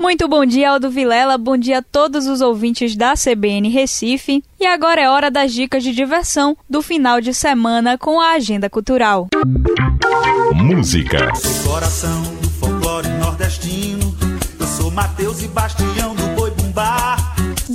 Muito bom dia, Aldo Vilela. Bom dia a todos os ouvintes da CBN Recife. E agora é hora das dicas de diversão do final de semana com a agenda cultural. Música. Coração do folclore nordestino. Eu sou Mateus e Bastião do.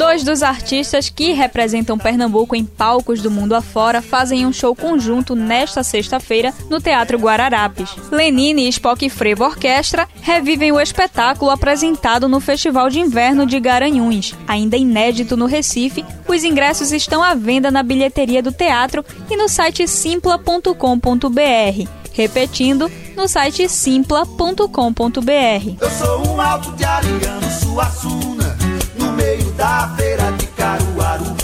Dois dos artistas que representam Pernambuco em palcos do mundo afora fazem um show conjunto nesta sexta-feira no Teatro Guararapes. Lenine e Spock Frevo Orquestra revivem o espetáculo apresentado no Festival de Inverno de Garanhuns. Ainda inédito no Recife, os ingressos estão à venda na bilheteria do teatro e no site simpla.com.br. Repetindo, no site simpla.com.br. Eu sou um alto de Ariano Suassuna, no meio da feira de Caruaru.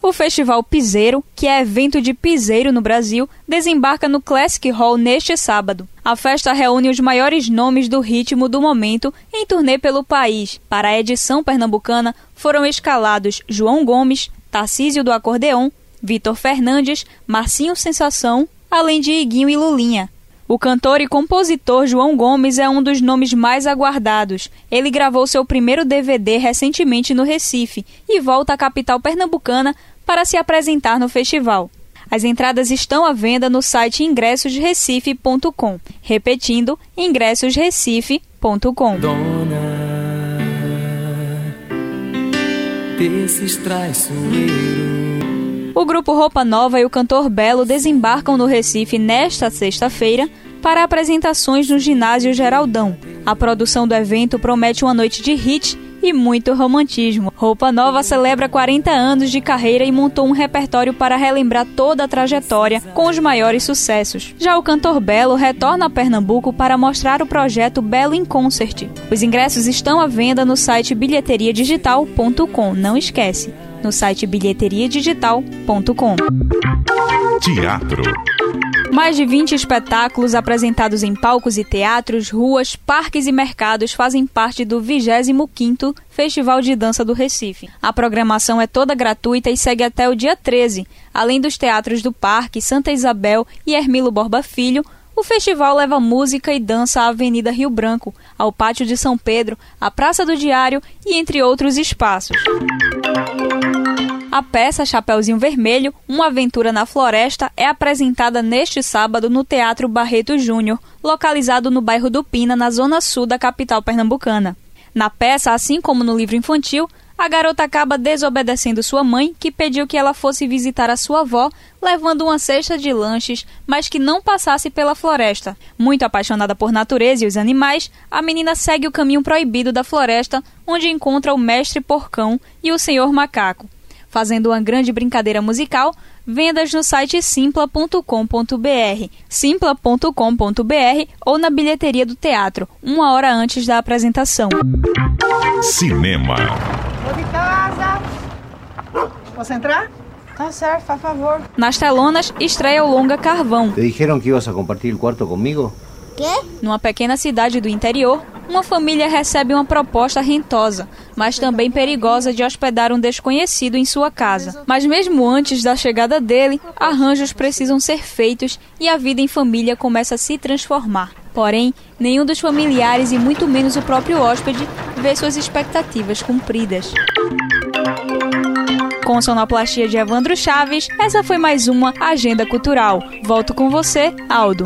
O Festival Piseiro, que é evento de piseiro no Brasil, desembarca no Classic Hall neste sábado. A festa reúne os maiores nomes do ritmo do momento em turnê pelo país. Para a edição pernambucana, foram escalados João Gomes, Tarcísio do Acordeon, Vitor Fernandes, Marcinho Sensação, além de Iguinho e Lulinha. O cantor e compositor João Gomes é um dos nomes mais aguardados. Ele gravou seu primeiro DVD recentemente no Recife e volta à capital pernambucana para se apresentar no festival. As entradas estão à venda no site ingressosrecife.com. Repetindo, ingressosrecife.com. Dona desses traiçoeiros. O grupo Roupa Nova e o cantor Belo desembarcam no Recife nesta sexta-feira para apresentações no ginásio Geraldão. A produção do evento promete uma noite de hit e muito romantismo. Roupa Nova celebra 40 anos de carreira e montou um repertório para relembrar toda a trajetória com os maiores sucessos. Já o cantor Belo retorna a Pernambuco para mostrar o projeto Belo em Concert. Os ingressos estão à venda no site bilheteriadigital.com. Não esquece, no site bilheteriadigital.com. Teatro. Mais de 20 espetáculos apresentados em palcos e teatros, ruas, parques e mercados fazem parte do 25º Festival de Dança do Recife. A programação é toda gratuita e segue até o dia 13. Além dos teatros do Parque, Santa Isabel e Hermilo Borba Filho, o festival leva música e dança à Avenida Rio Branco, ao Pátio de São Pedro, à Praça do Diário e entre outros espaços. A peça Chapeuzinho Vermelho, Uma Aventura na Floresta, é apresentada neste sábado no Teatro Barreto Júnior, localizado no bairro do Pina, na zona sul da capital pernambucana. Na peça, assim como no livro infantil, a garota acaba desobedecendo sua mãe, que pediu que ela fosse visitar a sua avó, levando uma cesta de lanches, mas que não passasse pela floresta. Muito apaixonada por natureza e os animais, a menina segue o caminho proibido da floresta, onde encontra o mestre porcão e o senhor macaco fazendo uma grande brincadeira musical, vendas no site simpla.com.br, simpla.com.br ou na bilheteria do teatro, uma hora antes da apresentação. Cinema. Tô de casa. Posso entrar? Tá certo, por favor. Nas telonas, estreia o longa Carvão. ¿Te dijeron que ibas a compartir el cuarto conmigo? Numa pequena cidade do interior, uma família recebe uma proposta rentosa, mas também perigosa de hospedar um desconhecido em sua casa. Mas mesmo antes da chegada dele, arranjos precisam ser feitos e a vida em família começa a se transformar. Porém, nenhum dos familiares e muito menos o próprio hóspede vê suas expectativas cumpridas. Com sonoplastia de Evandro Chaves, essa foi mais uma Agenda Cultural. Volto com você, Aldo.